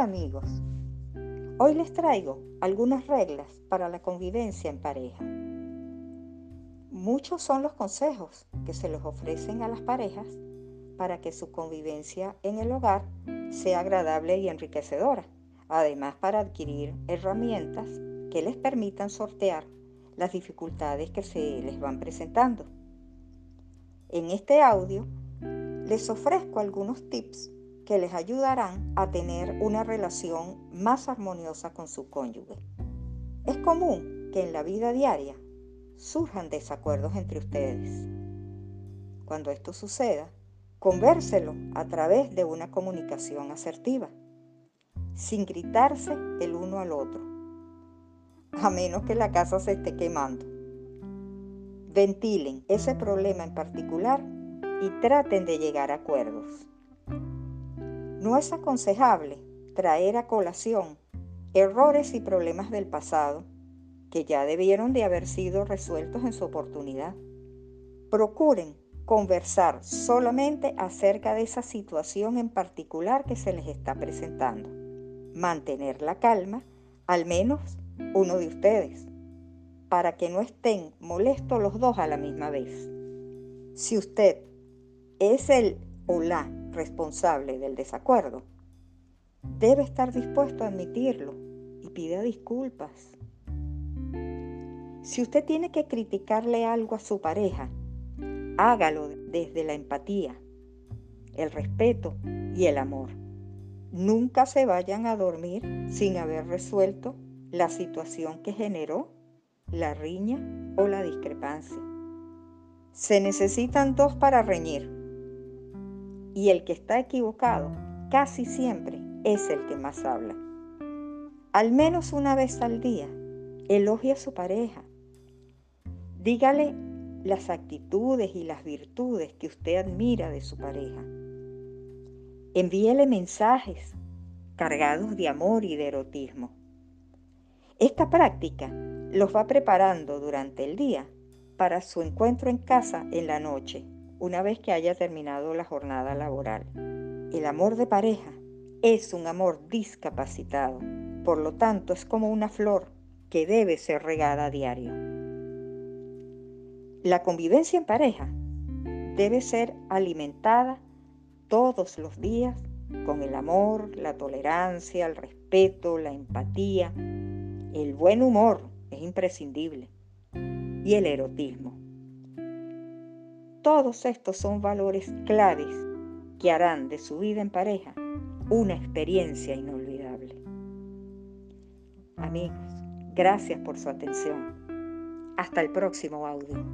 amigos? Hoy les traigo algunas reglas para la convivencia en pareja. Muchos son los consejos que se les ofrecen a las parejas para que su convivencia en el hogar sea agradable y enriquecedora. Además, para adquirir herramientas que les permitan sortear las dificultades que se les van presentando. En este audio les ofrezco algunos tips que les ayudarán a tener una relación más armoniosa con su cónyuge. Es común que en la vida diaria surjan desacuerdos entre ustedes. Cuando esto suceda, convérselo a través de una comunicación asertiva, sin gritarse el uno al otro, a menos que la casa se esté quemando. Ventilen ese problema en particular y traten de llegar a acuerdos. No es aconsejable traer a colación errores y problemas del pasado que ya debieron de haber sido resueltos en su oportunidad. Procuren conversar solamente acerca de esa situación en particular que se les está presentando. Mantener la calma, al menos uno de ustedes, para que no estén molestos los dos a la misma vez. Si usted es el o la responsable del desacuerdo, debe estar dispuesto a admitirlo y pida disculpas. Si usted tiene que criticarle algo a su pareja, hágalo desde la empatía, el respeto y el amor. Nunca se vayan a dormir sin haber resuelto la situación que generó la riña o la discrepancia. Se necesitan dos para reñir y el que está equivocado casi siempre es el que más habla. Al menos una vez al día, elogie a su pareja. Dígale las actitudes y las virtudes que usted admira de su pareja. Envíele mensajes cargados de amor y de erotismo. Esta práctica los va preparando durante el día para su encuentro en casa en la noche una vez que haya terminado la jornada laboral. El amor de pareja es un amor discapacitado, por lo tanto es como una flor que debe ser regada a diario. La convivencia en pareja debe ser alimentada todos los días con el amor, la tolerancia, el respeto, la empatía, el buen humor es imprescindible y el erotismo. Todos estos son valores claves que harán de su vida en pareja una experiencia inolvidable. Amigos, gracias por su atención. Hasta el próximo audio.